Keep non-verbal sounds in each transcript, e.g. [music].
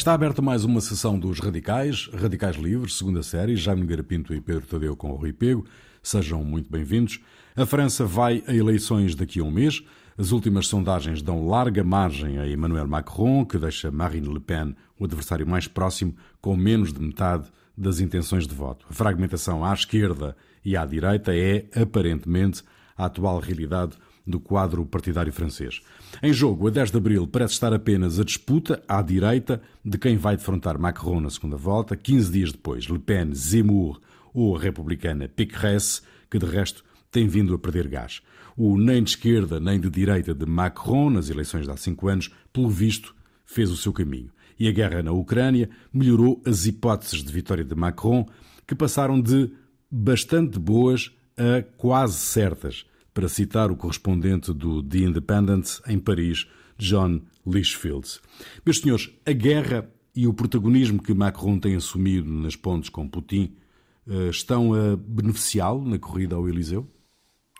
Está aberta mais uma sessão dos Radicais, Radicais Livres, segunda série, Jaime Nogueira Pinto e Pedro Tadeu com o Rui Pego. Sejam muito bem-vindos. A França vai a eleições daqui a um mês. As últimas sondagens dão larga margem a Emmanuel Macron, que deixa Marine Le Pen o adversário mais próximo, com menos de metade das intenções de voto. A fragmentação à esquerda e à direita é, aparentemente, a atual realidade do quadro partidário francês. Em jogo, a 10 de abril, parece estar apenas a disputa à direita de quem vai defrontar Macron na segunda volta. 15 dias depois, Le Pen, Zemmour ou a republicana Pécresse, que de resto tem vindo a perder gás. O nem de esquerda nem de direita de Macron nas eleições de há cinco anos, pelo visto, fez o seu caminho. E a guerra na Ucrânia melhorou as hipóteses de vitória de Macron, que passaram de bastante boas a quase certas para citar o correspondente do The Independent em Paris, John Lichfield. Meus senhores, a guerra e o protagonismo que Macron tem assumido nas pontes com Putin eh, estão a beneficiá-lo na corrida ao Eliseu?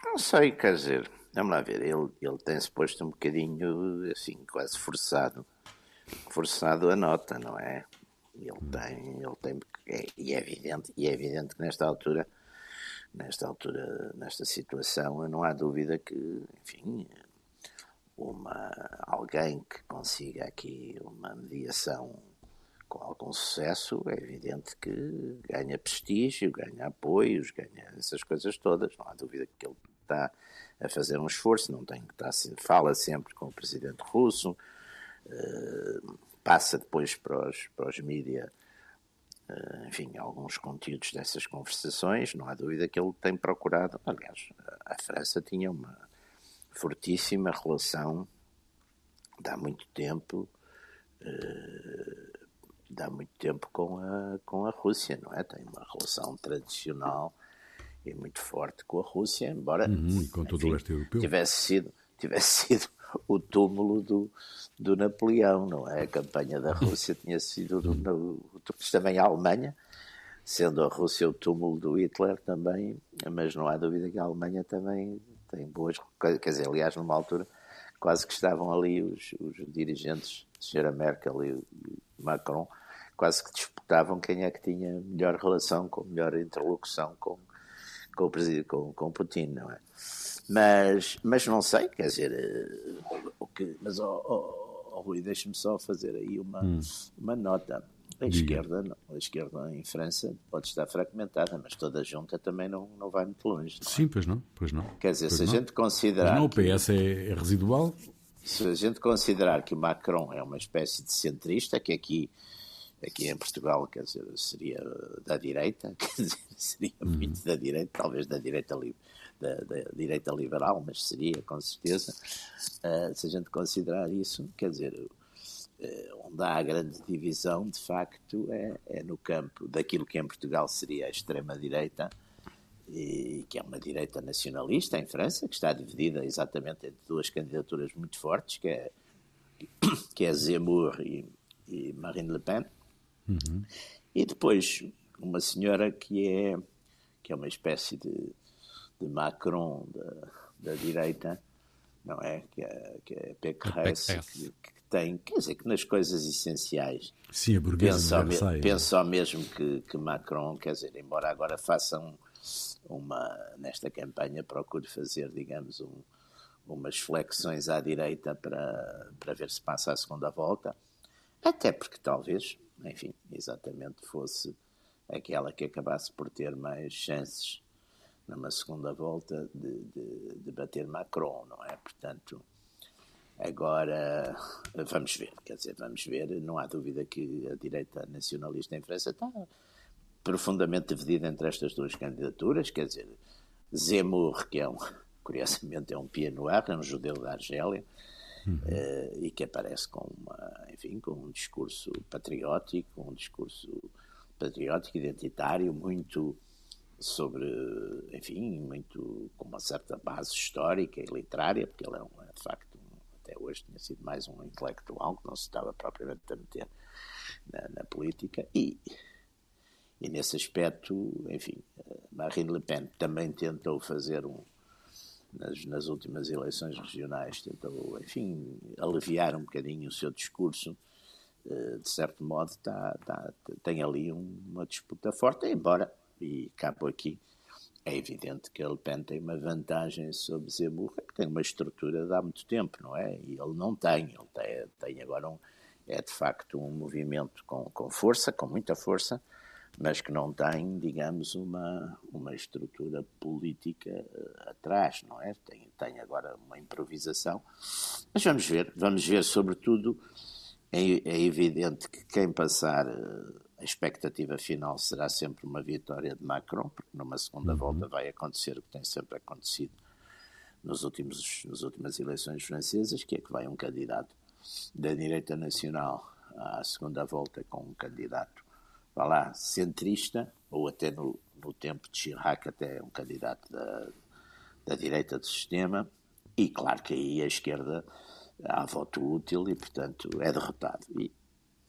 Não sei, quer dizer, vamos lá ver, ele, ele tem-se posto um bocadinho, assim, quase forçado, forçado a nota, não é? Ele tem, ele tem, é, e é evidente, e é evidente que nesta altura nesta altura, nesta situação, não há dúvida que, enfim, uma, alguém que consiga aqui uma mediação com algum sucesso, é evidente que ganha prestígio, ganha apoios, ganha essas coisas todas. Não há dúvida que ele está a fazer um esforço, não tem que estar, fala sempre com o presidente russo, eh, passa depois para os, para os mídias eh, enfim, alguns conteúdos dessas conversações, não há dúvida que ele tem procurado. Aliás, a França tinha uma fortíssima relação há muito tempo, de há muito tempo com a, com a Rússia, não é? Tem uma relação tradicional e muito forte com a Rússia, embora uhum, com todo enfim, o leste europeu. tivesse sido, tivesse [laughs] sido o túmulo do, do Napoleão, não é? A campanha da Rússia tinha sido do, no, também a Alemanha, sendo a Rússia o túmulo do Hitler também, mas não há dúvida que a Alemanha também tem boas, quer dizer, aliás, numa altura quase que estavam ali os, os dirigentes, a senhora Merkel e Macron, quase que disputavam quem é que tinha melhor relação, com melhor interlocução com, com o presidente, com, com Putin, não é? Mas, mas não sei, quer dizer, eh, o que, mas oh, oh, oh Rui, deixe-me só fazer aí uma, hum. uma nota. A esquerda, não, a esquerda em França pode estar fragmentada, mas toda junta também não, não vai muito longe. É? Sim, pois não, pois não. Quer dizer, pois se a não. gente considerar. Mas não, o PS é, é residual. Se a gente considerar que o Macron é uma espécie de centrista, que aqui aqui em Portugal, quer dizer, seria da direita, [laughs] quer dizer, seria uhum. muito da direita, talvez da direita livre da, da direita liberal, mas seria com certeza, uh, se a gente considerar isso, quer dizer, onde há a grande divisão, de facto, é, é no campo daquilo que em Portugal seria a extrema-direita, e que é uma direita nacionalista em França, que está dividida exatamente entre duas candidaturas muito fortes, que é, [coughs] que é Zemmour e, e Marine Le Pen, uhum. e depois uma senhora que é, que é uma espécie de de Macron da, da direita, não é? Que é, que é Pécresse, que, que, tem, quer dizer, que nas coisas essenciais Sim, a pensa, me, pensa ao mesmo que, que Macron, quer dizer, embora agora façam uma, nesta campanha, procure fazer, digamos, um, umas flexões à direita para, para ver se passa a segunda volta, até porque talvez, enfim, exatamente fosse aquela que acabasse por ter mais chances numa segunda volta de, de, de bater Macron, não é? Portanto, agora vamos ver, quer dizer, vamos ver. Não há dúvida que a direita nacionalista em França está profundamente dividida entre estas duas candidaturas, quer dizer, Zemmour, que é um, [laughs] curiosamente é um pianoar, é um judeu da Argélia, uhum. uh, e que aparece com uma, enfim, com um discurso patriótico, um discurso patriótico, identitário, muito sobre, enfim, muito com uma certa base histórica e literária, porque ele é, um, de facto, até hoje tinha sido mais um intelectual que não se estava propriamente a meter na, na política. E, e nesse aspecto, enfim, Marine Le Pen também tentou fazer um nas, nas últimas eleições regionais tentou, enfim, aliviar um bocadinho o seu discurso de certo modo, tá, tá, tem ali uma disputa forte, embora, e capo aqui, é evidente que Le Pen tem uma vantagem sobre Zemmour, que tem uma estrutura de há muito tempo, não é? E ele não tem, ele tem, tem agora um, é de facto um movimento com, com força, com muita força, mas que não tem, digamos, uma, uma estrutura política uh, atrás, não é? Tem, tem agora uma improvisação. Mas vamos ver, vamos ver, sobretudo, é, é evidente que quem passar. A expectativa final será sempre uma vitória de Macron, porque numa segunda uhum. volta vai acontecer o que tem sempre acontecido nos últimos, nas últimas eleições francesas, que é que vai um candidato da direita nacional à segunda volta com um candidato, vá lá, centrista, ou até no, no tempo de Chirac até um candidato da, da direita do sistema, e claro que aí a esquerda há voto útil e, portanto, é derrotado. E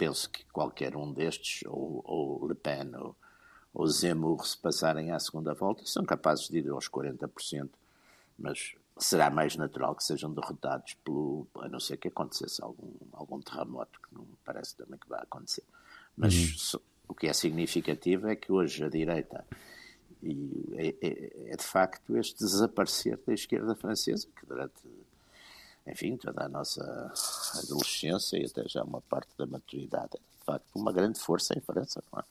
penso que qualquer um destes, ou, ou Le Pen ou, ou Zemmour, se passarem à segunda volta, são capazes de ir aos 40%, mas será mais natural que sejam derrotados pelo, a não ser que acontecesse algum, algum terremoto, que não parece também que vai acontecer. Mas uhum. o que é significativo é que hoje a direita e é, é, é, de facto este desaparecer da esquerda francesa, que durante enfim, toda a nossa adolescência e até já uma parte da maturidade. É, de facto, uma grande força em França, não é?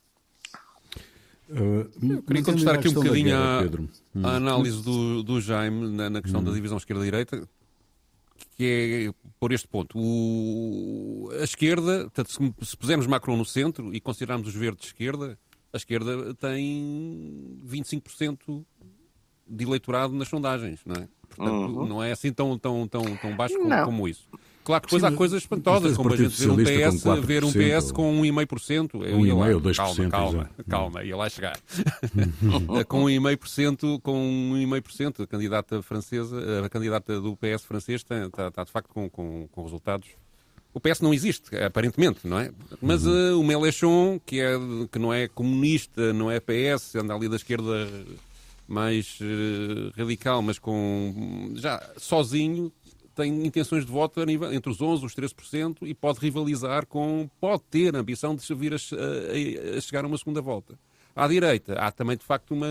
Uh, Eu queria contestar aqui um bocadinho guerra, a, hum. a, análise do, do Jaime na, na questão hum. da divisão esquerda-direita, que é por este ponto. O, a esquerda, portanto, se, se pusermos Macron no centro e considerarmos os verdes de esquerda, a esquerda tem 25% de eleitorado nas sondagens, não é? Portanto, uhum. não é assim tão, tão, tão, tão baixo como, como isso. Claro que depois Sim, há coisas espantosas, como a gente ver um PS, ver um PS com 1,5%. 1,5% ou 2%. Calma, calma, calma, ia lá chegar. [laughs] com 1,5%, com 1,5%, a candidata francesa, a candidata do PS francês está, está, está de facto com, com, com, resultados. O PS não existe, aparentemente, não é? Mas uhum. uh, o Mélenchon, que, é, que não é comunista, não é PS, anda ali da esquerda mais uh, radical, mas com já sozinho tem intenções de voto nível, entre os 11% e os 13% e pode rivalizar com, pode ter a ambição de vir a, a, a, chegar a uma segunda volta. À direita, há também de facto uma.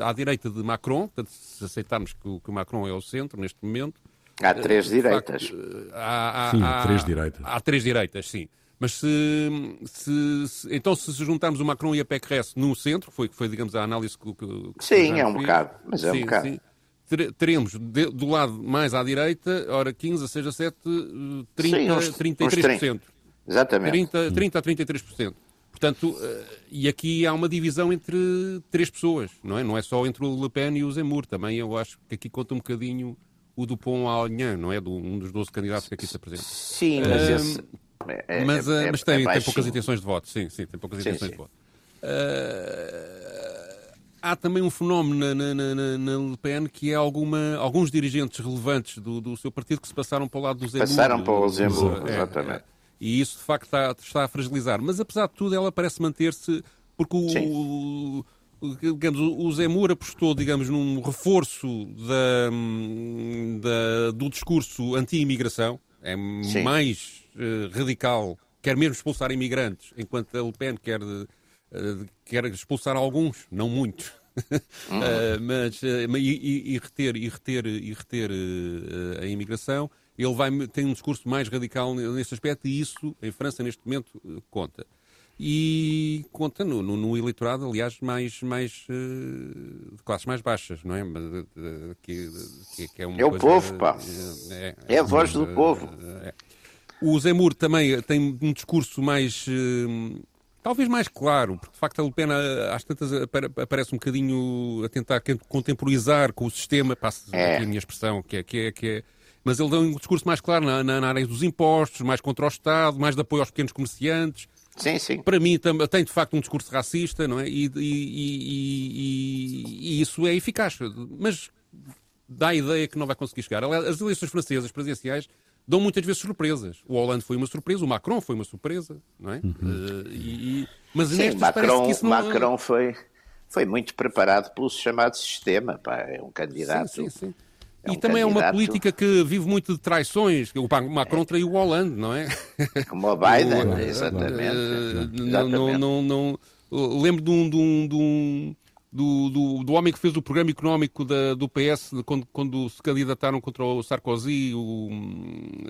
À direita de Macron, portanto, se aceitarmos que o, que o Macron é o centro neste momento. Há três direitas. Facto, eh, há, há, sim, há, três direitas. Há três direitas, sim. Mas se, se, se, então se juntarmos o Macron e a PECRES no centro, foi, foi digamos, a análise que... que sim, é um bocado, mas é sim, um bocado. Sim, teremos de, do lado mais à direita, ora 15, 6 a 7, 30, sim, uns, 33%. Uns 30. Exatamente. 30, 30 a 33%. Portanto, eh, e aqui há uma divisão entre três pessoas, não é? Não é só entre o Le Pen e o Zemmour. Também eu acho que aqui conta um bocadinho o Dupont Alignan, não é? Do, um dos 12 candidatos que aqui se apresenta. Sim, mas esse é, é, mas, é, mas tem, tem poucas intenções de voto, sim, sim, tem poucas sim, intenções sim. de voto. Uh, há também um fenómeno na, na, na, na, Le Pen que é alguma, alguns dirigentes relevantes do, do seu partido que se passaram para o lado do Zemmour. Passaram para o Zemmour, é, exatamente. e isso de facto está, está, a fragilizar. Mas apesar de tudo, ela parece manter-se porque o, digamos, o Zemmour apostou, digamos, num reforço da, da do discurso anti-imigração. É Sim. mais uh, radical quer mesmo expulsar imigrantes, enquanto a Le Pen quer, uh, quer expulsar alguns, não muitos. uh, [laughs] mas e, e, reter e reter e reter a imigração ele vai tem um discurso mais radical nesse aspecto e isso em França neste momento conta e conta no, no, no eleitorado aliás mais mais uh, de classes mais baixas não é que, que, que é, uma é o povo pá é, é, a voz do povo é, o Zemmour também tem um discurso mais. Uh, talvez mais claro, porque de facto a Le Pen às tantas aparece um bocadinho a tentar contemporizar com o sistema, passa é. aqui a minha expressão, que é, que é, que é mas ele dá um discurso mais claro na, na, na, área dos impostos, mais contra o Estado, mais de apoio aos pequenos comerciantes. Sim, sim. Para mim tem de facto um discurso racista, não é? E, e, e, e isso é eficaz. Mas dá a ideia que não vai conseguir chegar. As eleições francesas presidenciais dão muitas vezes surpresas. O Hollande foi uma surpresa, o Macron foi uma surpresa, não é? Uhum. Uh, e, e, mas Sim, Macron, que isso não... Macron foi, foi muito preparado pelo chamado sistema, pá, é um candidato. Sim, sim, sim. É um e também candidato... é uma política que vive muito de traições. O Macron traiu o Hollande, não é? [laughs] Como o Biden, o, exatamente. Uh, não, não, não, não, lembro de um, de um, de um do, do, do, homem que fez o programa económico da, do PS quando, quando, se candidataram contra o Sarkozy, o,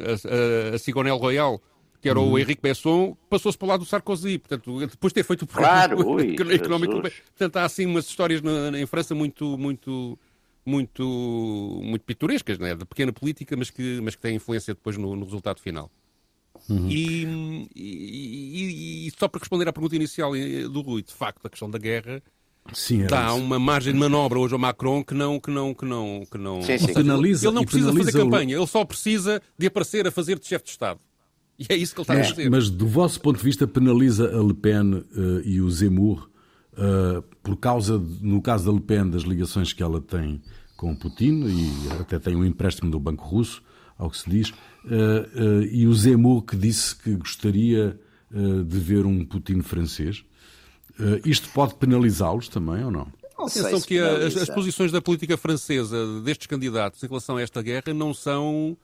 a, a, a Sigonel Royal, que era uhum. o Henrique Besson, passou-se para o lado do Sarkozy. Portanto, depois de ter feito o programa claro, ui, [laughs] económico. Portanto, há assim umas histórias na, em França muito, muito, muito, muito pitorescas, né? de pequena política, mas que, mas que têm influência depois no, no resultado final. Uhum. E, e, e, só para responder à pergunta inicial eh, do Rui, de facto, a questão da guerra Sim, dá isso. uma margem de manobra hoje ao Macron que não que não que não que não sim, sim. Penaliza, ele não precisa fazer campanha, ele só precisa de aparecer a fazer de chefe de Estado. E é isso que ele está é, a dizer. Mas do vosso ponto de vista penaliza a Le Pen uh, e o Zemmour uh, por causa, no caso da Le Pen, das ligações que ela tem com Putin e até tem um empréstimo do Banco Russo, ao que se diz, uh, e o Zemmour que disse que gostaria de ver um Putin francês. isto pode penalizá-los também ou não? Atenção que as, as, posições da política francesa destes candidatos em relação a esta guerra não são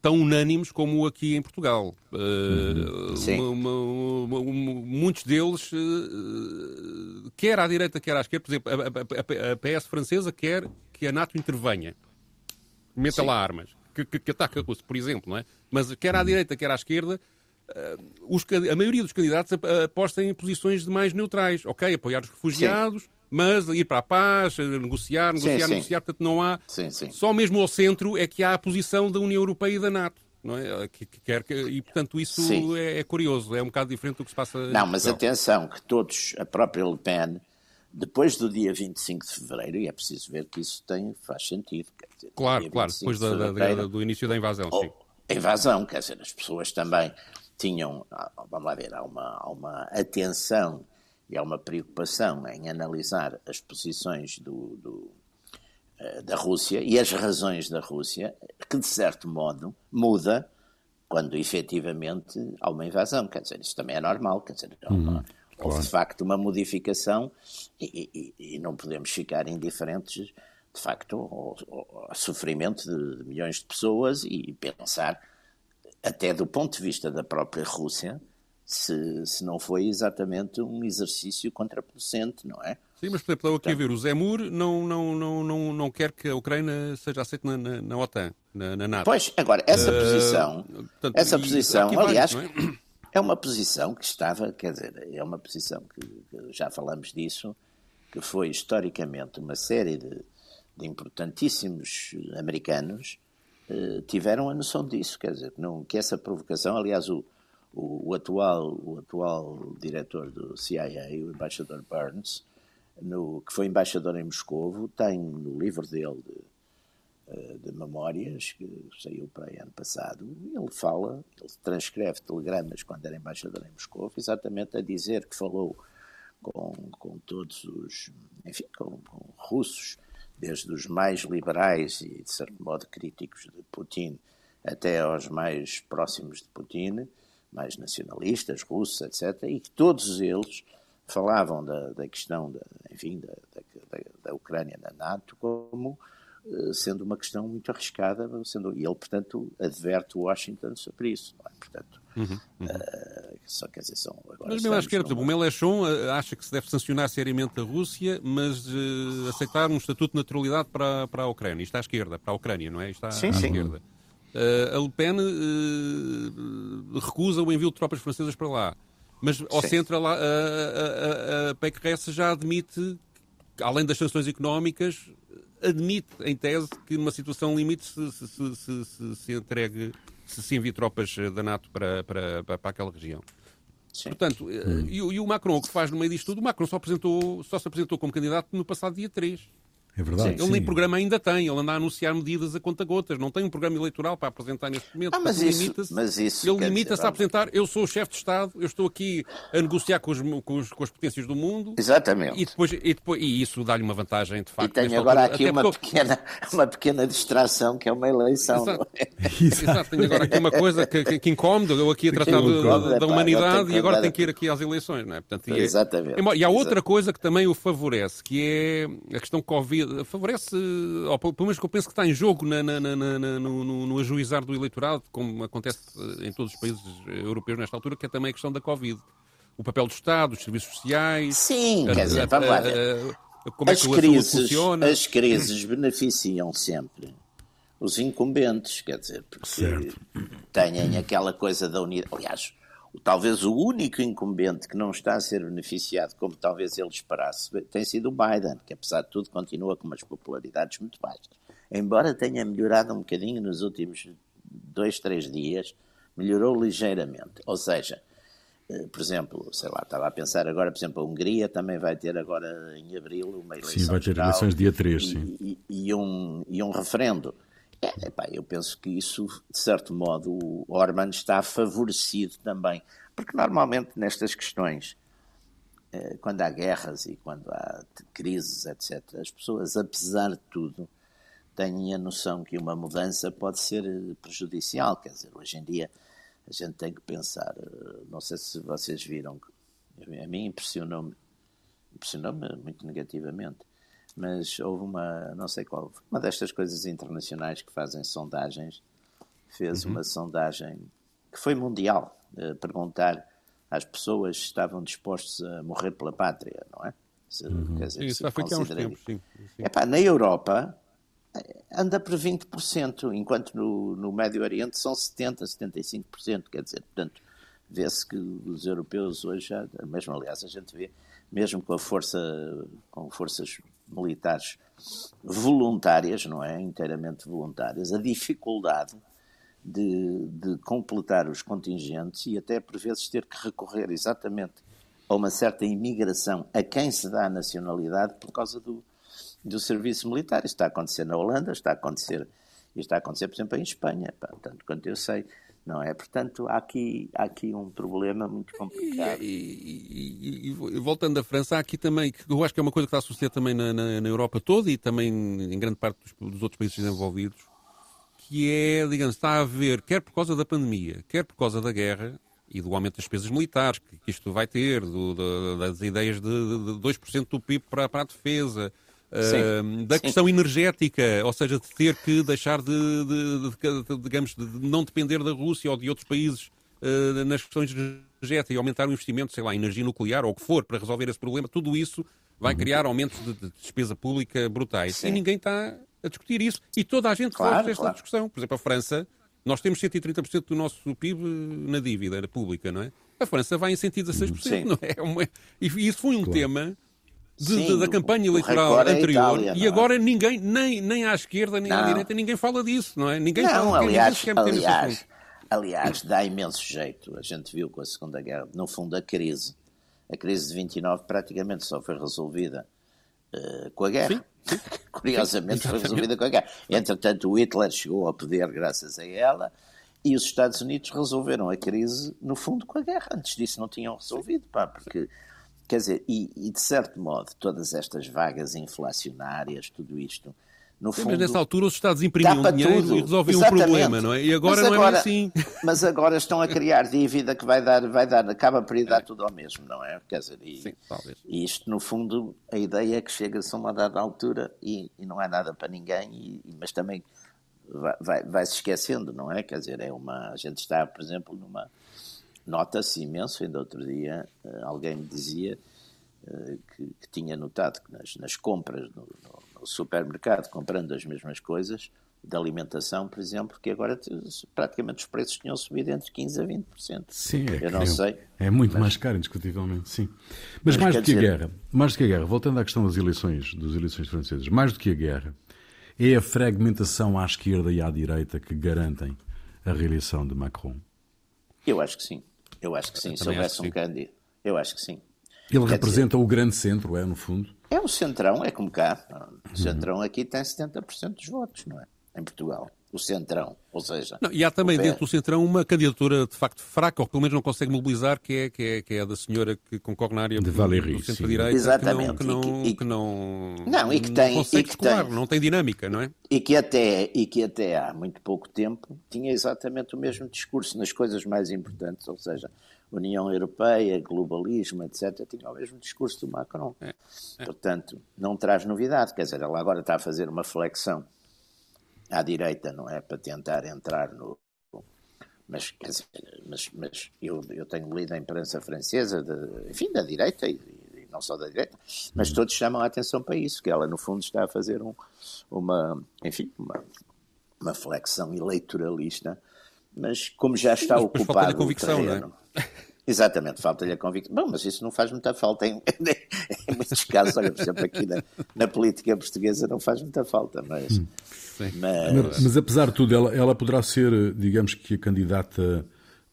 tão unânimes como aqui em Portugal. Uh, uma, uma, uma, muitos deles, uh, quer à direita, quer à esquerda, por exemplo, a, a, a, PS francesa quer que a NATO intervenha, meta Sim. lá armas, que, que, que ataque a Rússia, por exemplo, não é? Mas quer à direita, quer à esquerda, os, a maioria dos candidatos apostam em posições mais neutrais. Ok, apoiar os refugiados. Sim mas ir para a paz, negociar, negociar, sim, negociar, portanto não há. Sim, sim. Só mesmo ao centro é que há a posição da União Europeia e da NATO. Não é? que, que quer, que, e, portanto, isso é, é, curioso, é um bocado diferente do que se passa. Não, mas atenção, que todos, a própria Le Pen, depois do dia 25 de fevereiro, e é preciso ver que isso tem, faz sentido. Dizer, claro, claro, depois de da, da, do início da invasão. sim. A invasão, quer dizer, as pessoas também tinham, ah, vamos lá ver, há uma, há uma atenção e há uma preocupação em analisar as posições do, do, eh, da Rússia e as razões da Rússia, que de certo modo muda quando efetivamente há uma invasão. Quer dizer, isso também é normal, quer dizer, há uma, uhum, houve de facto uma modificação e, e, e, não podemos ficar indiferentes, de facto, ao, ao sofrimento de, de milhões de pessoas e pensar, até do ponto de vista da própria Rússia, se, se não foi exatamente um exercício contraproducente, não é? Sim, mas, por exemplo, estou aqui a ver, o Zemur não, não, não, não, não quer que a Ucrânia seja aceita na, na, na OTAN, na, na, NATO. Pois, agora, essa uh, posição, portanto, essa posição, aliás, é? é? uma posição que estava, quer dizer, é uma posição que, que já falamos disso, que foi historicamente uma série de, de importantíssimos americanos tiveram a noção disso, quer dizer, não, que essa provocação, aliás, o, o, o, atual, o atual diretor do CIA, o embaixador Burns, no, que foi embaixador em Moscou, tem no livro dele de, eh, de memórias, que saiu para aí ano passado, ele fala, ele transcreve telegramas quando era embaixador em Moscou, exatamente a dizer que falou com, com todos os, enfim, com, com russos, desde os mais liberais e, de certo modo, críticos de Putin, até aos mais próximos de Putin, mais nacionalistas, russos, etc., e que todos eles falavam da, da questão, da, enfim, da, da, da, Ucrânia na NATO como uh, sendo uma questão muito arriscada, sendo, e ele, portanto, adverte Washington sobre isso, é? Portanto, uhum, uhum. Uh, só quer dizer, são agora... Mas mesmo à esquerda, exemplo, o Mélenchon uh, acha que se deve sancionar seriamente a Rússia, mas aceitar um estatuto de naturalidade para, para a Ucrânia. Isto à esquerda, para a Ucrânia, não é? Isto à, sim, à sim. esquerda. Uh, a Le Pen uh, recusa o envio de tropas francesas para lá. Mas ao Sim. centro, a, a, a, a PECRES já admite, além das sanções económicas, admite, em tese, que numa situação limite se, se, se, se, se entregue, se se envie tropas da NATO para, para, para, para aquela região. Sim. Portanto, hum. e, e, o Macron, o que faz no meio disto tudo, o Macron só, apresentou, só se apresentou como candidato no passado dia 3. É verdade. Sim, ele nem programa ainda tem, ele anda a anunciar medidas a conta-gotas, não tem um programa eleitoral para apresentar neste momento. Ah, mas, isso, mas isso. Ele limita-se a apresentar: eu sou o chefe de Estado, eu estou aqui a negociar com, os, com, os, com as potências do mundo. Exatamente. E, depois, e, depois, e isso dá-lhe uma vantagem, de facto. E tenho agora altura, aqui uma, porque... pequena, [laughs] uma pequena distração, que é uma eleição. Exato, é? [laughs] Exato. tenho agora aqui uma coisa que, que, que incómoda, eu aqui a tratar da, da humanidade e agora tenho que ir aqui às eleições, não é? Portanto, e, é- Exatamente. E há outra coisa que também o favorece, que é a questão Covid maioria, favorece, ou pelo menos que eu penso que está em jogo na, na, na, no, no, no, ajuizar do eleitorado, como acontece em todos os países europeus nesta altura, que é também a questão da Covid. O papel do Estado, os serviços sociais. Sim, a, quer dizer, vamos lá. Como as é que crises, funciona. As crises beneficiam sempre os incumbentes, quer dizer, porque certo. têm aquela coisa da unidade. Aliás, talvez o único incumbente que não está a ser beneficiado como talvez ele esperasse tem sido o Biden, que apesar de tudo continua com umas popularidades muito baixas. Embora tenha melhorado um bocadinho nos últimos dois, três dias, melhorou ligeiramente. Ou seja, eh, por exemplo, sei lá, estava a pensar agora, por exemplo, a Hungria também vai ter agora em abril uma eleição. Sim, vai ter eleições dia 3, e, sim. E, e, um, e um referendo. É, epá, eu penso que isso, de certo modo, o Orban está favorecido também. Porque normalmente nestas questões, eh, quando há guerras e quando há crises, etc., as pessoas, apesar de tudo, têm a noção que uma mudança pode ser eh, prejudicial. Quer dizer, hoje em dia a gente tem que pensar. Eh, não sei se vocês viram, a mim impressionou-me, impressionou-me muito negativamente mas houve uma, não sei qual, uma destas coisas internacionais que fazem sondagens, fez uhum. uma sondagem que foi mundial, perguntar às pessoas se estavam dispostos a morrer pela pátria, não é? Se, uhum. quer dizer, Isso, se foi há uns tempos, sim. sim. Epá, na Europa anda por 20%, enquanto no, no Médio Oriente são 70%, 75%, quer dizer, portanto, vê-se que os europeus hoje, já, mesmo aliás, a gente vê, mesmo com a força, com forças militares voluntárias, não é? Inteiramente voluntárias, a dificuldade de, de completar os contingentes e até por vezes ter que recorrer exatamente a uma certa imigração a quem se dá a nacionalidade por causa do, do serviço militar. Isto está a acontecer na Holanda, está a acontecer, está a acontecer, por exemplo, em Espanha, tanto quanto eu sei não é? Portanto, há aqui, há aqui um problema muito complicado. E, e, e, e, voltando à França, há aqui também, que eu acho que é uma coisa que está a suceder também na, na, na Europa toda e também em grande parte dos, dos, outros países desenvolvidos, que é, digamos, está a haver, quer por causa da pandemia, quer por causa da guerra e do aumento das despesas militares que, isto vai ter, do, das ideias de, de 2% do PIB para, para a defesa, Da questão Sim. energética, ou seja, de ter que deixar de, de, de, de, digamos, de não depender da Rússia ou de outros países uh, nas questões energéticas e aumentar o investimento, sei lá, em energia nuclear ou o que for, para resolver esse problema, tudo isso vai uhum. criar aumentos de, despesa pública brutais. Sim. E ninguém está a discutir isso. E toda a gente claro, faz esta claro. discussão. Por exemplo, a França, nós temos 130% do nosso PIB na dívida pública, não é? A França vai em 116%, Sim. não é? é e isso foi um claro. tema de, Sim, da campanha eleitoral anterior Itália, e é? agora ninguém, nem, nem à esquerda nem não. à direita, ninguém fala disso, não é? Ninguém não, fala aliás, aliás, aliás, dá imenso jeito. A gente viu com a Segunda Guerra, no fundo, a crise. A crise de 29 praticamente só foi resolvida uh, com a guerra. Sim. [laughs] Curiosamente, foi resolvida com a guerra. Entretanto, o Hitler chegou ao poder graças a ela e os Estados Unidos resolveram a crise, no fundo, com a guerra. Antes disso não tinham resolvido, pá, porque Quer dizer, e, e, de certo modo, todas estas vagas inflacionárias, tudo isto, no fundo. Mas nessa altura os Estados imprimiam dinheiro tudo. e resolviam o um problema, não é? E agora, agora, não é assim. [laughs] Mas agora estão a [laughs] criar dívida que vai dar, vai dar, acaba por ir dar tudo ao mesmo, não é? Quer dizer, e, Sim, talvez. e isto, no fundo, a ideia é que chega-se a uma dada altura e, e, não é nada para ninguém, e, mas também vai, vai, vai se esquecendo, não é? Quer dizer, é uma. A gente está, por exemplo, numa nota-se imenso, ainda outro dia uh, alguém me dizia uh, que, que, tinha notado que nas, nas compras no, no, supermercado, comprando as mesmas coisas, de alimentação, por exemplo, que agora praticamente os preços tinham subido entre 15% a 20%. Sim, é, Eu não é, sei, é muito mas, mais caro, indiscutivelmente, sim. Mas, mas mais do que dizer... a guerra, mais do que a guerra, voltando à questão das eleições, das eleições francesas, mais do que a guerra, é a fragmentação à esquerda e à direita que garantem a reeleição de Macron? Eu acho que sim. Eu acho que sim, se houvesse um candidato. Eu acho que sim. Ele Quer representa dizer, o grande centro, é, no fundo? É o centrão, é como cá. O centrão uhum. aqui tem 70% dos votos, não é? Em Portugal o Centrão, ou seja... Não, e há também dentro do Centrão uma candidatura de facto fraca, ou pelo menos não consegue mobilizar, que é, que é, que é a da senhora que concorre na área de Valéry, do centro-direita, Exatamente. que não, que não, e que, que não, não, e que tem, não consegue e que escolar, tem, não tem dinâmica, não é? E que, até, e que até há muito pouco tempo tinha exatamente o mesmo discurso nas coisas mais importantes, ou seja, União Europeia, globalismo, etc., tinha o mesmo discurso do Macron. É, é. Portanto, não traz novidade. Quer dizer, ela agora está a fazer uma flexão à direita, não é? Para tentar entrar no. Mas, quer dizer, mas, mas eu, eu tenho lido a imprensa francesa, de, enfim, da direita e, e, não só da direita, mas uhum. todos chamam a atenção para isso, que ela, no fundo, está a fazer um, uma, enfim, uma, uma flexão eleitoralista mas como já está Sim, ocupado convicção, o terreno... Não é? Exatamente, falta-lhe a convicção. Bom, mas isso não faz muita falta [laughs] em, em muitos casos. Olha, por exemplo, aqui na, na, política portuguesa não faz muita falta, mas... Hum. Mas... mas... mas, apesar de tudo, ela, ela poderá ser, digamos que, a candidata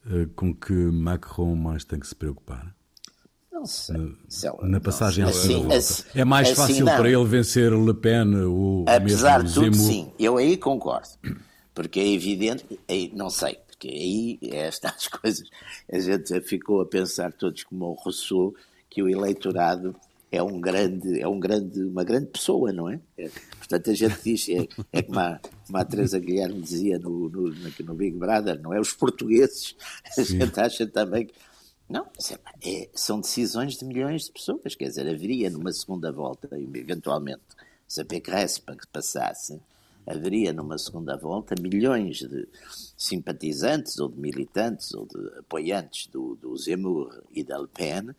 uh, com que Macron mais tem que se preocupar? Não sei. Na, na passagem segunda volta. Assim, é mais assim fácil não. para ele vencer Le Pen ou Apesar mesmo de tudo, sim. Eu aí concordo. Porque é evidente, aí, não sei, porque aí é [laughs] estas coisas. A gente ficou a pensar todos como o Rousseau, que o eleitorado é um grande, é um grande, uma grande pessoa, não é? é portanto, a gente diz, é, é como, a, como a Teresa Guilherme dizia no, no, no Big Brother, não é? Os portugueses, a Sim. gente acha também que. Não, é, são decisões de milhões de pessoas, quer dizer, haveria numa segunda volta, eventualmente, se a PQS passasse, haveria numa segunda volta milhões de simpatizantes ou de militantes ou de apoiantes do, do Zemmour e da Le Pen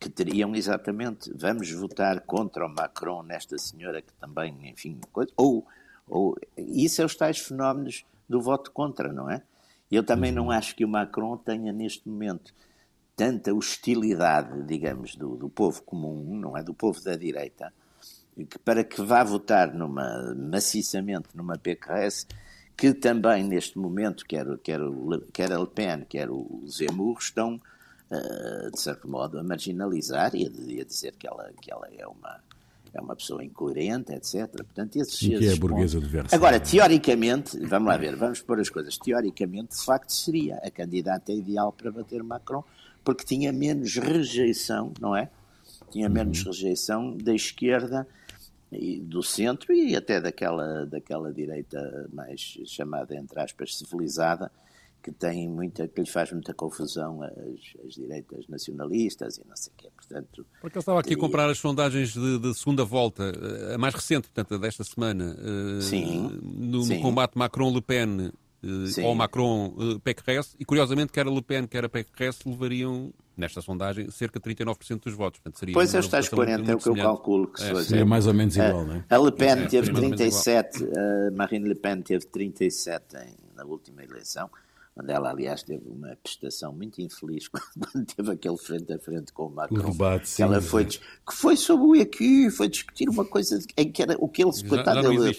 que teriam exatamente vamos votar contra o Macron nesta senhora que também, enfim, coisa, ou, ou isso é os tais fenómenos do voto contra, não é? Eu também não uhum. acho que o Macron tenha neste momento tanta hostilidade, digamos, do, do povo comum, não é? Do povo da direita, que para que vá votar numa, maciçamente numa PKS, que também neste momento, quer, quer, quer a Le Pen, quer o Zemmour, estão, de certo modo, a marginalizar e a, dizer que ela, que ela é uma é uma pessoa incoerente, etc. Portanto, esses, e que é a burguesa de Versailles. Agora, teoricamente, vamos lá ver, vamos pôr as coisas, teoricamente, de facto, seria a candidata ideal para bater Macron, porque tinha menos rejeição, não é? Tinha menos uhum. rejeição da esquerda e do centro e até daquela, daquela direita mais chamada, entre aspas, civilizada, que tem muita, que lhe faz muita confusão as, as direitas nacionalistas e não sei o quê. Portanto, Porque eu estava aqui a comprar as sondagens de, de, segunda volta, a mais recente, portanto, desta semana, eh, sim, no, sim. no combate Macron-Le Pen Sim. ou Macron uh, e curiosamente quer a Le Pen, quer a Pécresse levariam, nesta sondagem, cerca de 39% dos votos. Portanto, seria pois é, está 40 é o que eu calculo que é, seria mais ou menos igual, não é? A Le Pen é, teve 37, a Marine Le Pen teve 37 em, na última eleição, onde ela, aliás, teve uma prestação muito infeliz [laughs] quando teve aquele frente a frente com o Macron. O sim, ela foi, que foi sobre o aqui, foi discutir uma coisa em que era o que ele se coitado dele.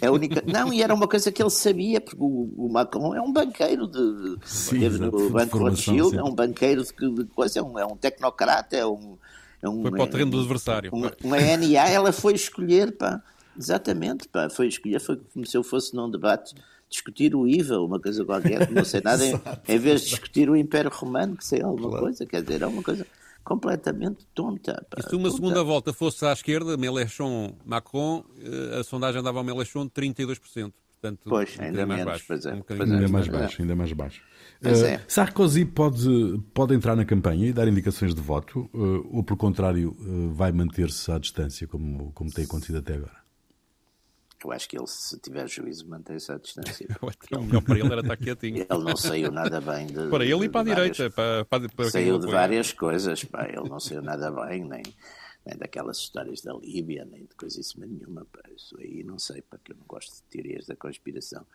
É única... Não, e era uma coisa que ele sabia, porque o, o Macron é um banqueiro de. Sim, teve no Banco Rothschild, é um banqueiro de, de coisa, é um, é um tecnocrata, é um. É um foi para o terreno do adversário. Uma, uma NA, ela foi escolher, pá. Exatamente, pá, foi escolher, foi como se eu fosse num debate discutir o IVA, uma coisa qualquer, não sei [laughs] nada, em, em, vez de discutir o Império Romano, que sei alguma claro. coisa, quer dizer, é uma coisa completamente tonta. Pá, e se uma tonta. segunda volta fosse à esquerda, Mélenchon-Macron, eh, a sondagem dava ao Mélenchon 32%. Portanto, pois, ainda mais menos, baixo. É, um ainda, mais baixo ainda mais baixo. Uh, é. Sarkozy pode, pode entrar na campanha e dar indicações de voto, uh, ou por contrário, uh, vai manter-se à distância, como, como tem acontecido até agora? Eu acho que ele, se tiver juízo, mantém-se à distância. [laughs] o melhor para ele era estar quietinho. Ele não saiu nada bem de. Para ele e para a direita. Para, para, para saiu de várias coisas. Pá. Ele não saiu nada bem, nem, nem daquelas histórias da Líbia, nem de coisíssima nenhuma. Pá. Isso aí não sei, porque eu não gosto de teorias da conspiração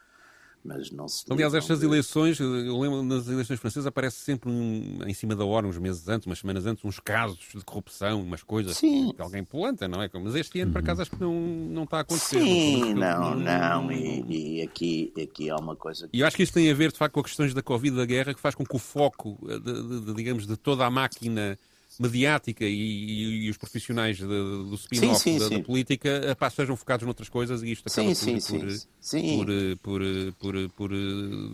mas não se. Aliás, estas eleições, eu lembro nas eleições francesas, aparece sempre um, em cima da hora, uns meses antes, umas semanas antes, uns casos de corrupção, umas coisas Sim. que alguém planta, não é? Mas este ano, por acaso, acho que não, não está a acontecer. Sim, não, não. não e, e, aqui, aqui há uma coisa. Que... E eu acho que isto tem a ver, de facto, com as questões da Covid da guerra, que faz com que o foco, de, de, de digamos, de toda a máquina mediática e, e, e os profissionais de, do spin-off da, da, política pá, sejam focados noutras coisas e isto acaba sim, por, sim, por, por, por, por,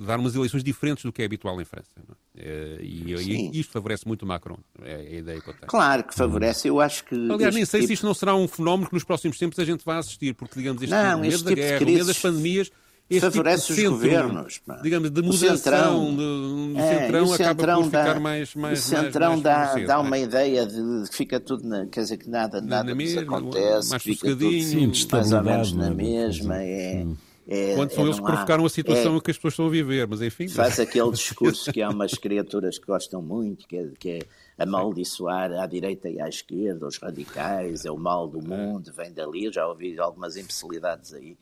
dar umas eleições diferentes do que é habitual em França. É? E, e, isto favorece muito o Macron, é a ideia que eu tenho. Claro que favorece, eu acho que... Aliás, nem sei tipo... se isto não será um fenómeno que nos próximos tempos a gente vai assistir, porque, digamos, este não, medo da tipo guerra, medo das pandemias este favorece tipo de os governos. Pá. Digamos, de moderação, centrão, do, é, centrão, acaba por ficar mais, mais. O centrão mais, mais dá, dá uma é? ideia de que fica tudo, na, quer dizer, que nada, nada na mesma, acontece, mais fica tudo Sim, mais ou menos na mesma. É, é, Quando são é, eles que provocaram a situação é, que as pessoas estão a viver, mas enfim. Faz aquele discurso que há [laughs] umas criaturas que gostam muito, que é, que é amaldiçoar à direita e à esquerda, os radicais, é o mal do mundo, vem dali. Já ouvi algumas imbecilidades aí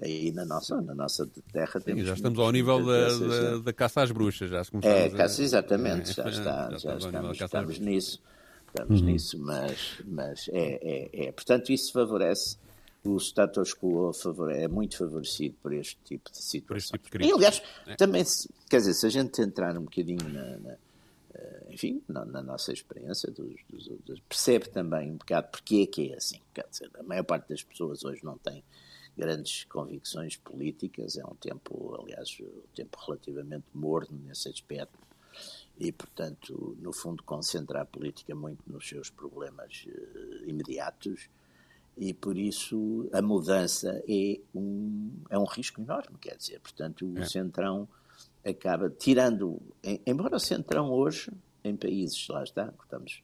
aí na nossa, na nossa terra temos. Sim, já estamos ao nível da, da, da, caça às bruxas, já É, caça, exatamente, é, já, está, já, já estamos, estamos nisso, estamos uhum. nisso, mas, mas é, é, é, portanto isso favorece o status quo é muito favorecido por este tipo de situação. Tipo de e, aliás, é. também, quer dizer, se a gente entrar um bocadinho na, na eh, enfim, na, na, nossa experiência, dos, dos, dos, percebe também um bocado porque é que é assim. Quer dizer, a maior parte das pessoas hoje não tem grandes convicções políticas, é um tempo, aliás, um tempo relativamente morno nesse aspecto, e, portanto, no fundo, concentra a política muito nos seus problemas uh, imediatos, e por isso a mudança é um, é um risco enorme, quer dizer, portanto, o é. Centrão acaba tirando, embora o Centrão hoje, em países, lá está, estamos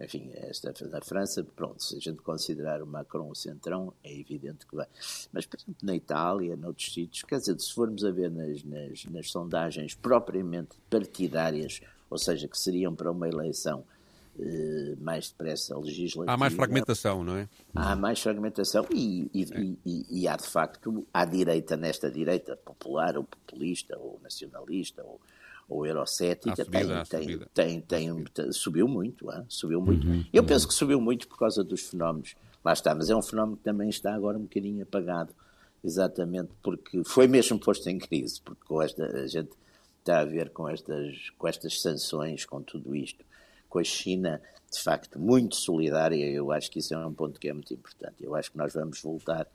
enfim, esta, na França, pronto, se a gente considerar o Macron o centrão, é evidente que vai. Mas, por exemplo, na Itália, noutros sítios, quer dizer, se formos a ver nas, nas, nas sondagens propriamente partidárias, ou seja, que seriam para uma eleição eh, mais depressa legislativa. Há mais fragmentação, não é? Há mais fragmentação e, e, e, e, há, de facto, à direita, nesta direita popular ou populista ou nacionalista ou ou eurocética, subida, tem, tem, tem, tem, subiu muito, hein? subiu muito. Uhum, Eu uhum. penso que subiu muito por causa dos fenómenos. Lá está, mas é um fenómeno que também está agora um bocadinho apagado, exatamente porque foi mesmo posto em crise, porque com esta, a gente está a ver com estas, com estas sanções, com tudo isto, com a China, de facto, muito solidária, eu acho que isso é um ponto que é muito importante. Eu acho que nós vamos voltar,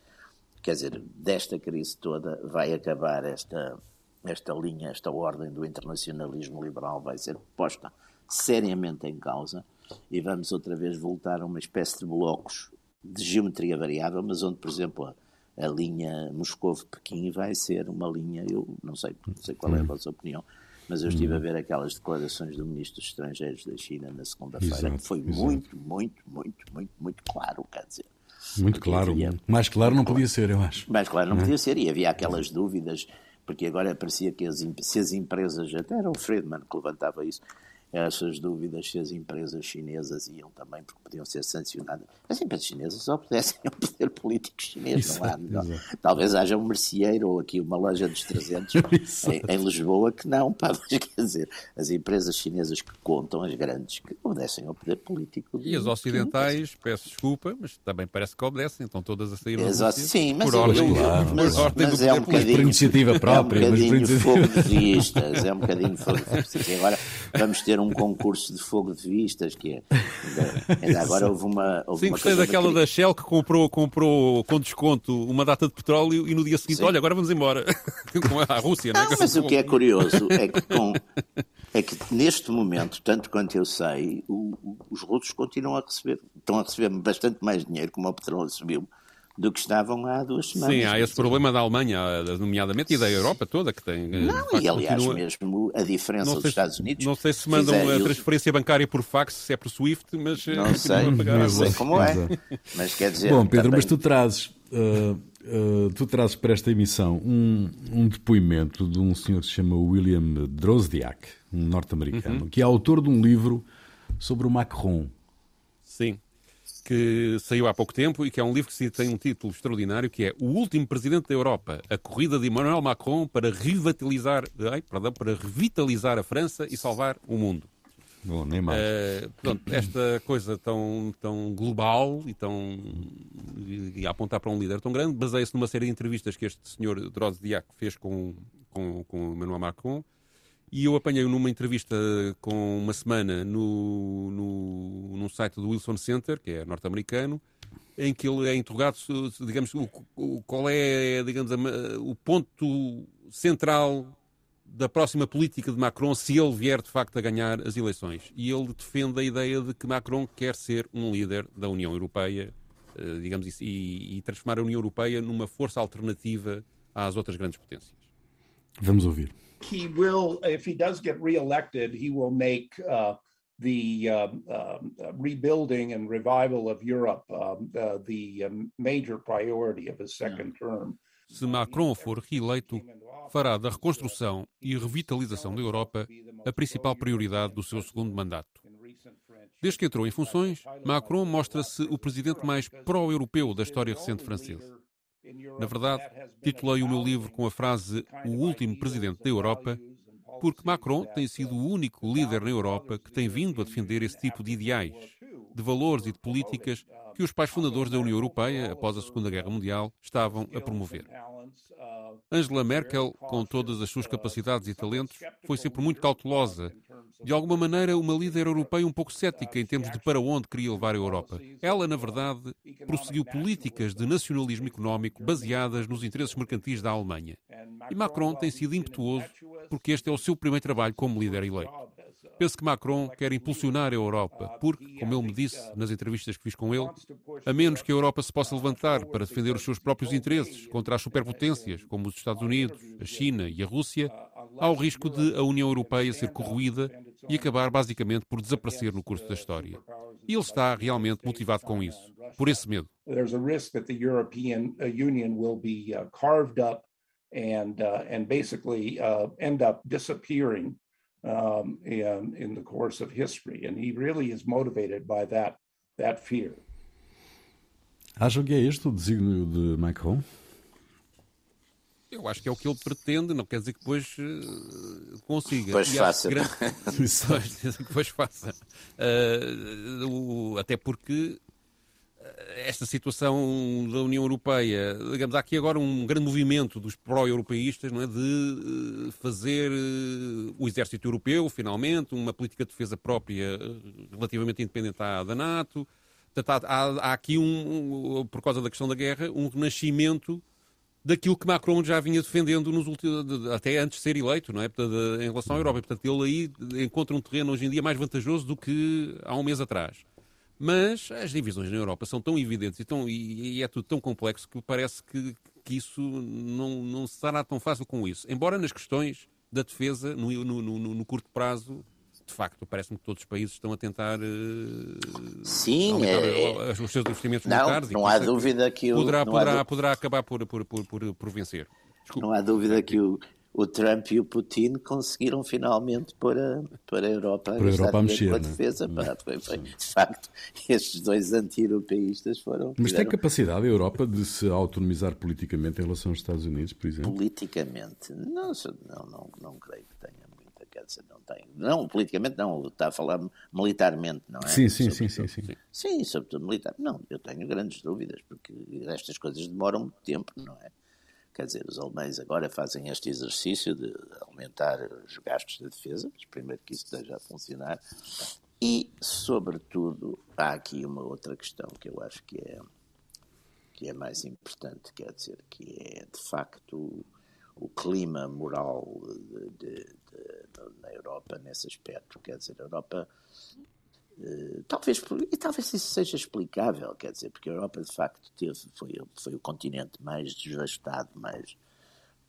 quer dizer, desta crise toda vai acabar esta esta linha, esta ordem do internacionalismo liberal vai ser posta seriamente em causa e vamos outra vez voltar a uma espécie de blocos de geometria variável, mas onde, por exemplo, a, a linha Moscovo-Pequim vai ser uma linha, eu não sei, não sei qual é a vossa opinião, mas eu estive a ver aquelas declarações do Ministro dos Estrangeiros da China na segunda-feira, que foi exato. muito, muito, muito, muito, muito claro, quer dizer. Muito claro. Havia... Mais claro não podia ser, eu acho. Mais claro não, não é? podia ser, e havia aquelas dúvidas porque agora parecia que as, se as empresas, até era o Friedman que levantava isso, essas dúvidas se as empresas chinesas iam também, porque podiam ser sancionadas. As empresas chinesas só pudessem ao [laughs] poder político chinês, não há. Não. Talvez haja um merceeiro ou aqui uma loja dos 300 [laughs] em, em, Lisboa que não, pá, [laughs] mas, quer dizer, as empresas chinesas que contam, as grandes, que obedecem ao poder político. E as ocidentais, peço desculpa, mas também parece que obedecem, estão todas a sair Exato, Sim, mas, por ordem, eu, claro. mas, ordem mas é um bocadinho, por iniciativa própria. É um bocadinho mas fogo de vistas, é um bocadinho fogo de vistas. E agora vamos ter um concurso de fogo de vistas, que é. Ainda, agora houve uma. Houve Sim, gostei daquela da Shell que comprou, comprou com desconto uma data de petróleo e no dia seguinte, Sim. olha, agora vamos embora. [laughs] Com a Rússia, não, é? Mas o que é curioso é que, com, é que neste momento, tanto quanto eu sei, o, os russos continuam a receber, estão a receber bastante mais dinheiro, como o petróleo subiu do que estavam há duas semanas. Sim, há esse problema da Alemanha, nomeadamente, e da Europa toda, que tem. Eh, não, facto, e aliás, continua... mesmo a diferença não dos Estados Unidos. Não sei se mandam a transferência bancária por fax, se é por Swift, mas. Eh, não sei, não sei como é. Mas quer dizer. Bom, Pedro, também... mas tu trazes. Uh, uh, tu trazes para esta emissão um, um, depoimento de um senhor que se chama William Drozdiak, um norte-americano, uhum. que é autor de um livro sobre o Macron. Sim que saiu há pouco tempo e que é um livro que tem um título extraordinário que é O Último Presidente da Europa, a corrida de Emmanuel Macron para revitalizar, ai, perdão, para revitalizar a França e salvar o mundo. Bom, nem mais. Uh, esta coisa tão, tão global e tão e a apontar para um líder tão grande baseia-se numa série de entrevistas que este senhor Drozdiak fez com, com, com Emmanuel Macron e eu apanhei-o numa entrevista com uma semana no, no, num site do Wilson Center, que é norte-americano, em que ele é interrogado, digamos, o, o, qual é, digamos, a, o ponto central da próxima política de Macron se ele vier de facto a ganhar as eleições. E ele defende a ideia de que Macron quer ser um líder da União Europeia, eh, digamos, e, e transformar a União Europeia numa força alternativa às outras grandes potências. Vamos ouvir. He will, if he does get re-elected, he will make uh, the um, uh, rebuilding and revival of Europe um, uh, the major priority of his second term. Se Macron for reeleito, fará da reconstrução e revitalização da Europa a principal prioridade do seu segundo mandato. Desde que entrou em funções, Macron mostra-se o presidente mais pró-europeu da história recente francesa. Na verdade, titulei o meu livro com a frase O último presidente da Europa, porque Macron tem sido o único líder na Europa que tem vindo a defender esse tipo de ideais, de valores e de políticas que os pais fundadores da União Europeia, após a Segunda Guerra Mundial, estavam a promover. Angela Merkel, com todas as suas capacidades e talentos, foi sempre muito cautelosa. De alguma maneira, uma líder europeia um pouco cética em termos de para onde queria levar a Europa. Ela, na verdade, prosseguiu políticas de nacionalismo económico baseadas nos interesses mercantis da Alemanha. E Macron tem sido impetuoso porque este é o seu primeiro trabalho como líder eleito. Penso que Macron quer impulsionar a Europa, porque, como ele me disse nas entrevistas que fiz com ele, a menos que a Europa se possa levantar para defender os seus próprios interesses contra as superpotências, como os Estados Unidos, a China e a Rússia, há o risco de a União Europeia ser corroída e acabar basicamente por desaparecer no curso da história. E ele está realmente motivado com isso, por esse medo. There's a risk that the European uh, Union will be uh, carved up and uh, and basically uh, end up disappearing um, in, in the course of history. And he really is motivated by that, that fear. Acho que é este o desígnio de Macron? Eu acho que é o que ele pretende, não quer dizer que depois uh, consiga. Depois faça. Grande... [laughs] [laughs] depois faça. Uh, o... até porque esta situação da União Europeia, digamos, há aqui agora um grande movimento dos pró-europeístas não é, de eh, fazer eh, o exército europeu, finalmente, uma política de defesa própria eh, relativamente independente à da NATO. Portanto, há, há aqui, um, por causa da questão da guerra, um renascimento daquilo que Macron já vinha defendendo nos últimos, até antes de ser eleito, não é? Em relação à Europa. Portanto, ele aí encontra um terreno hoje em dia mais vantajoso do que há um mês atrás. Mas as divisões na Europa são tão evidentes e, tão, e, e é tudo tão complexo que parece que, que isso não, não será tão fácil com isso. Embora nas questões da defesa, no, no, no, no curto prazo, de facto, parece-me que todos os países estão a tentar uh, Sim, é... os seus investimentos não, militares. Não há dúvida que o, poderá, poderá, há... poderá acabar por, por, por, por, por vencer. Desculpa. Não há dúvida que o, o Trump e o Putin conseguiram finalmente pôr a, pôr a Europa, a, a, Europa a mexer, com a né? defesa. Né? Foi, foi, de facto, [laughs] estes dois anti-europeístas foram. Mas tem capacidade a Europa de se autonomizar politicamente em relação aos Estados Unidos, por exemplo? Politicamente? Não, não, não, não creio que tenha. Quer dizer, não tem. Não, politicamente não, está a falar militarmente, não é? Sim, sim, sim, sim, sim. Sim, sobretudo militar. Não, eu tenho grandes dúvidas, porque estas coisas demoram muito tempo, não é? Quer dizer, os alemães agora fazem este exercício de aumentar os gastos de defesa, mas primeiro que isso esteja a funcionar. E, sobretudo, há aqui uma outra questão que eu acho que é, que é mais importante, quer dizer, que é, de facto, o clima moral de, de, na Europa nesse aspecto. Quer dizer, a Europa Uh, talvez, e talvez isso seja explicável, quer dizer, porque a Europa de facto teve, foi, foi o continente mais desvastado, mais,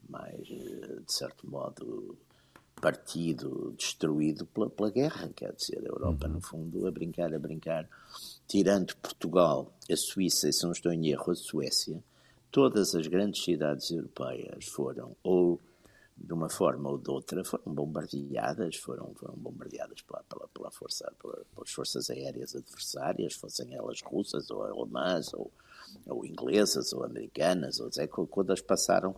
mais uh, de certo modo partido, destruído pela, pela guerra, quer dizer, a Europa uhum. no fundo a brincar, a brincar, tirando Portugal, a Suíça e se não estou em erro, a Suécia, todas as grandes cidades europeias foram ou de uma forma ou de outra, foram bombardeadas, foram, foram bombardeadas pela, pela, pela força, pela, pelas forças aéreas adversárias, fossem elas russas ou alemãs ou, ou inglesas ou americanas, ou dizer, quando elas passaram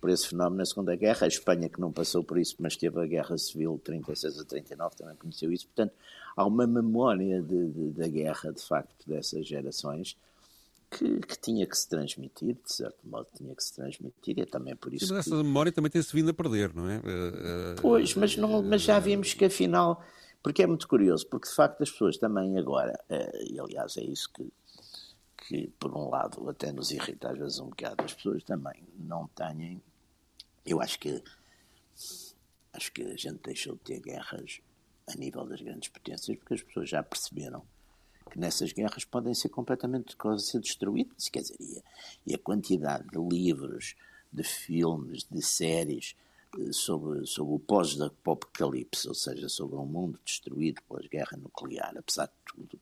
por esse fenómeno na Segunda Guerra, a Espanha que não passou por isso, mas teve a Guerra Civil de 36 a 39, também conheceu isso, portanto, há uma memória de, de, da guerra, de facto, dessas gerações, que, que, tinha que se transmitir, de certo modo tinha que se transmitir, e é também por isso. Mas que... essa memória também tem-se vindo a perder, não é? Pois, mas, não, mas já vimos que afinal. Porque é muito curioso, porque de facto as pessoas também agora, e aliás é isso que, que por um lado até nos irrita às vezes um bocado, as pessoas também não têm. Eu acho que acho que a gente deixou de ter guerras a nível das grandes potências porque as pessoas já perceberam que nessas guerras podem ser completamente ser destruídas, quer dizer, e a, e a quantidade de livros, de filmes, de séries eh, sobre, sobre o pós-apocalipse, ou seja, sobre um mundo destruído pela guerra nuclear, apesar de tudo,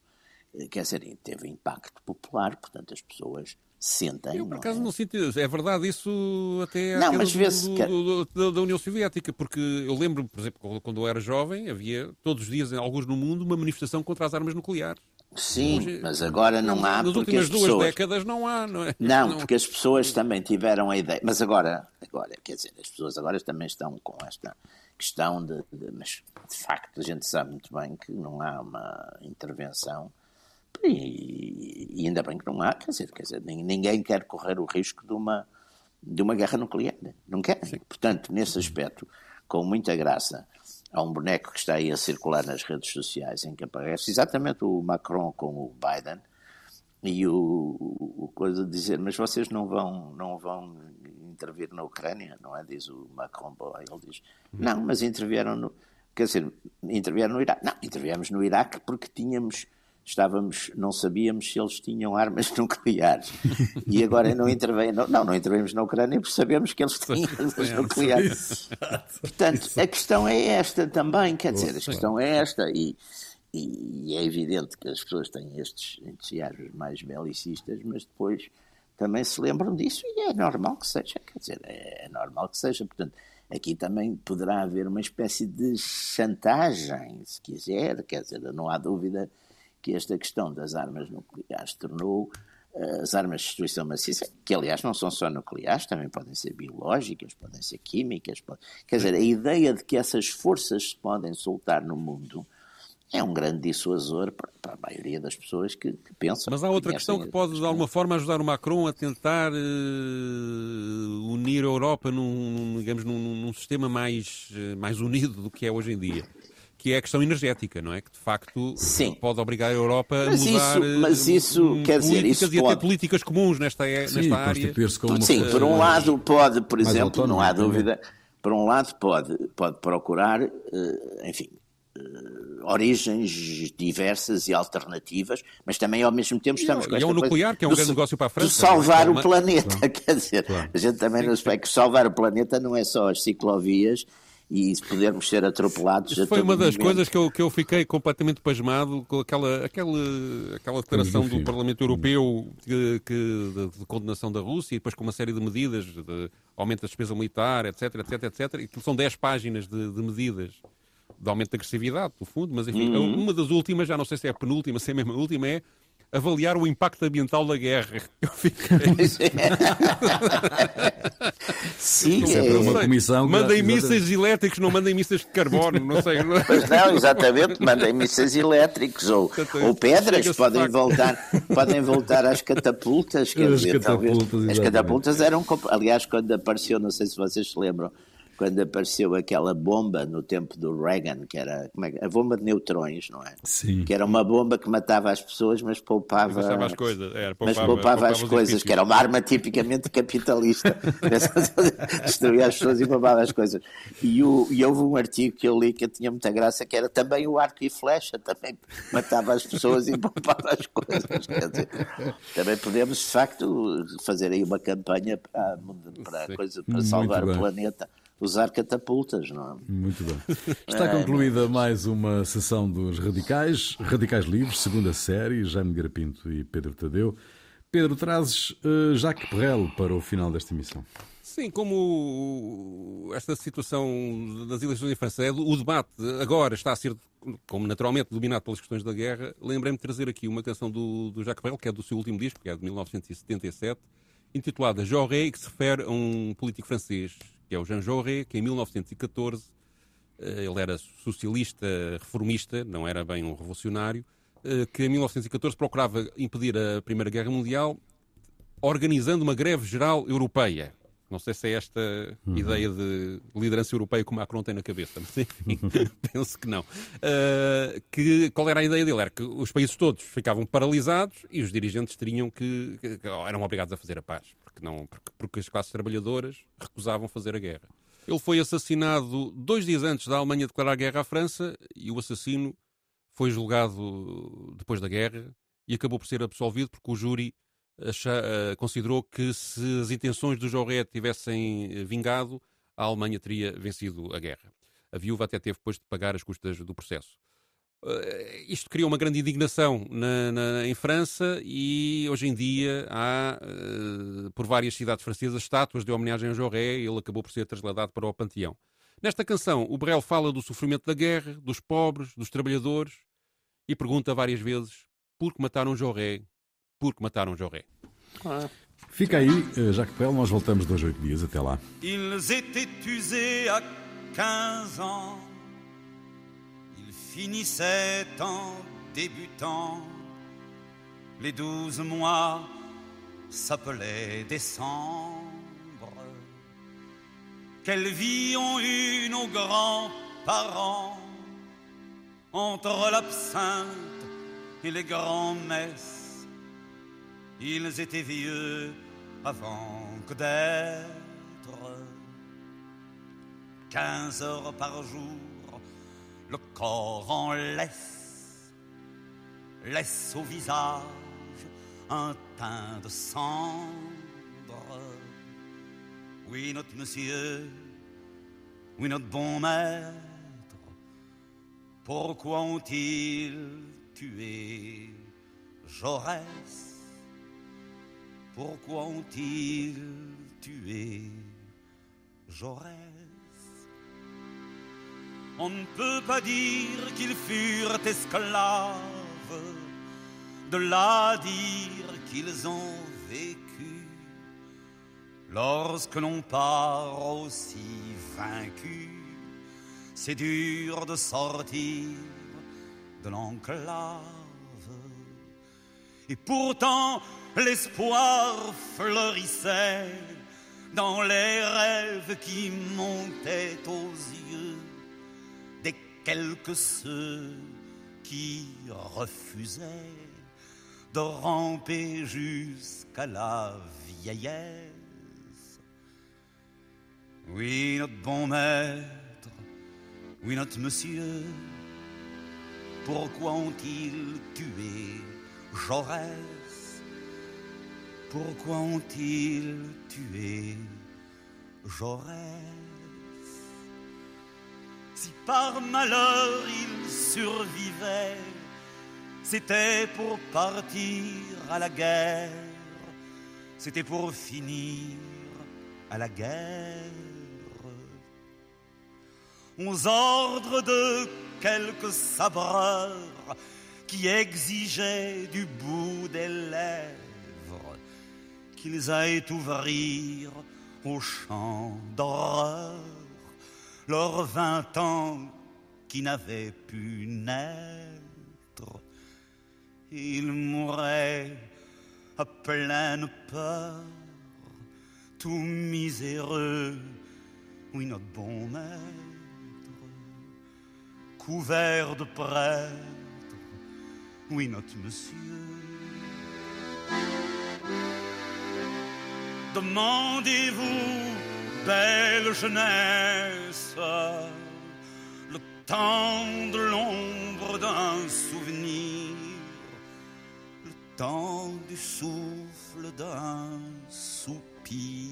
eh, quer dizer, teve impacto popular, portanto as pessoas sentem. Eu, por acaso, não, é? sinto. É verdade isso até não, mas vê-se do, que... do, do, da União Soviética, porque eu lembro, por exemplo, quando eu era jovem, havia todos os dias, em alguns no mundo, uma manifestação contra as armas nucleares. Sim, Hoje, mas agora não, há. Nas porque últimas as pessoas... duas décadas não há, não é? Não, não, porque as pessoas também tiveram a ideia. Mas agora, agora, quer dizer, as pessoas agora também estão com esta questão de, de. Mas de facto a gente sabe muito bem que não há uma intervenção. E, e ainda bem que não há, quer dizer, quer dizer, ninguém quer correr o risco de uma, de uma guerra nuclear. Não quer. Portanto, nesse aspecto, com muita graça, há um boneco que está aí a circular nas redes sociais em que aparece exatamente o Macron com o Biden e o, o coisa de dizer mas vocês não vão não vão intervir na Ucrânia? Não é? Diz o Macron ele diz não mas intervieram no quer dizer intervieram no Iraque não interviemos no Iraque porque tínhamos estávamos, não sabíamos se eles tinham armas [laughs] nucleares. E agora não intervém, não, não, não intervemos na Ucrânia porque sabemos que eles têm armas nucleares. Portanto, a questão é esta também, quer dizer, a questão é esta. E, e é evidente que as pessoas têm estes entusiasmos mais belicistas, mas depois também se lembram disso e é normal que seja, quer dizer, é normal que seja. Portanto, aqui também poderá haver uma espécie de chantagem, se quiser, quer dizer, não há dúvida que esta questão das armas nucleares tornou uh, as armas de destruição maciça, que aliás não são só nucleares, também podem ser biológicas, podem ser químicas, quer dizer, a ideia de que essas forças se podem soltar no mundo é um grande dissuasor para, a maioria das pessoas que, que pensam. Mas há outra questão que pode, de alguma forma, ajudar o Macron a tentar uh, unir a Europa num, digamos, num, num sistema mais, uh, mais unido do que é hoje em dia que é a questão energética, não é? Que de facto Sim. pode obrigar a Europa a mas mudar. Isso, mas isso quer dizer, isso e pode... a ter políticas comuns nesta, Sim, nesta área. Como Sim, por um lado pode, por exemplo, não há também. dúvida, por um lado pode, pode procurar, enfim, origens diversas e alternativas, mas também ao mesmo tempo estamos e, com é esta um nuclear, que é um do, grande negócio para a França. De salvar é? o planeta, Claro. [laughs] quer dizer, Claro. a gente também não se que salvar o planeta não é só as ciclovias e podermos ser atropelados. Isso foi uma das momento. coisas que eu, que eu fiquei completamente pasmado com aquela, aquela, aquela declaração do Parlamento Europeu que, que- de, de condenação da Rússia e depois com uma série de medidas, de aumento da despesa militar, etc, etc, etc. E que são 10 páginas de, de medidas de aumento da agressividade, no fundo, mas enfim, Uhum. uma das últimas, já não sei se é a penúltima, se é mesmo a última, é avaliar o impacto ambiental da guerra. [laughs] Eu fiquei... Sim, Isso é para uma comissão Mandem mísseis elétricos, não mandem mísseis de carbono, não sei. Pois não, exatamente, mandem mísseis elétricos ou, Portanto, ou pedras, podem voltar, podem voltar às catapultas, quer As dizer, talvez. catapultas, As exatamente. catapultas eram, aliás, quando apareceu, não sei se vocês se lembram, quando apareceu aquela bomba no tempo do Reagan, que era como é a bomba de neutrões, não é? Sim. Que era uma bomba que matava as pessoas, mas poupava, Deixava as coisas, era, mas poupava- poupava, as poupava os coisas, edifícios. que era uma arma tipicamente capitalista. [laughs] Destruía as pessoas e poupava as coisas. E, o, e houve um artigo que eu li que tinha muita graça, que era também o arco e flecha, também matava as pessoas e [laughs] poupava as coisas. Quer dizer, também podemos, de facto, fazer aí uma campanha para, para, coisa, para salvar o planeta. Usar catapultas, não é? Muito bem. [laughs] Está concluída mais uma sessão dos Radicais, Radicais Livres, segunda série, Jaime Garapinto e Pedro Tadeu. Pedro, trazes uh, Jacques Perrel para o final desta emissão. Sim, como esta situação das eleições em França, é o debate agora está a ser, como naturalmente, dominado pelas questões da guerra, lembrei-me de trazer aqui uma canção do, do Jacques Brel, que é do seu último disco, que é de 1977, intitulada Jaurès, que se refere a um político francês, que é o Jean Jaurès, que em 1914, eh, ele era socialista, reformista, não era bem um revolucionário, eh, que em 1914 procurava impedir a Primeira Guerra Mundial organizando uma greve geral europeia. Não sei se é esta ideia de liderança europeia que o Macron tem na cabeça, [laughs] mas enfim, penso que não. Uh, que, qual era a ideia dele? Era que os países todos ficavam paralisados e os dirigentes teriam que- que eram obrigados a fazer a paz, porque, não, porque, porque as classes trabalhadoras recusavam fazer a guerra. Ele foi assassinado dois dias antes da Alemanha declarar guerra à França e o assassino foi julgado depois da guerra e acabou por ser absolvido porque o júri acha, considerou que se as intenções do Joré tivessem vingado, a Alemanha teria vencido a guerra. A viúva até teve depois de pagar as custas do processo. Uh, isto criou uma grande indignação na, na, em França e hoje em dia há, uh, por várias cidades francesas, estátuas de homenagem a Jaurès e ele acabou por ser trasladado para o Panteão. Nesta canção, o Brel fala do sofrimento da guerra, dos pobres, dos trabalhadores e pergunta várias vezes por que mataram Jaurès, por que mataram Jaurès. Ah. Fica aí, eh, Jacques Pell, nós voltamos dois oito dias, até lá. Ils étaient usés à 15 ans finissait en débutant. Les douze mois s'appelaient décembre. Quelle vie ont eu nos grands-parents entre l'absinthe et les grands-messes. Ils étaient vieux avant que d'être quinze heures par jour le corps en laisse, laisse au visage un teint de cendre. Oui, notre monsieur, oui, notre bon maître, pourquoi ont-ils tué Jaurès? Pourquoi ont-ils tué Jaurès? On ne peut pas dire qu'ils furent esclaves, de là dire qu'ils ont vécu. Lorsque l'on part aussi vaincu, c'est dur de sortir de l'enclave. Et pourtant, l'espoir fleurissait dans les rêves qui montaient aux yeux quelques ceux qui refusaient de ramper jusqu'à la vieillesse. Oui, notre bon maître, oui, notre monsieur, pourquoi ont-ils tué Jaurès? Pourquoi ont-ils tué Jaurès? Si par malheur il survivait, c'était pour partir à la guerre, c'était pour finir à la guerre. Aux ordres de quelques sabreurs qui exigeaient du bout des lèvres qu'ils aillent ouvrir au champ d'horreur leurs vingt ans qui n'avaient pu naître. Ils mouraient à pleine peur, tout miséreux, oui, notre bon maître, couvert de prêtres, oui, notre monsieur. Demandez-vous belle jeunesse, le temps de l'ombre d'un souvenir, le temps du souffle d'un soupir.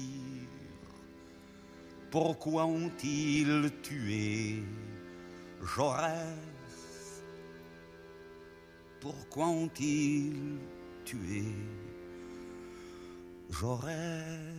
Pourquoi ont-ils tué Jaurès? Pourquoi ont-ils tué Jaurès?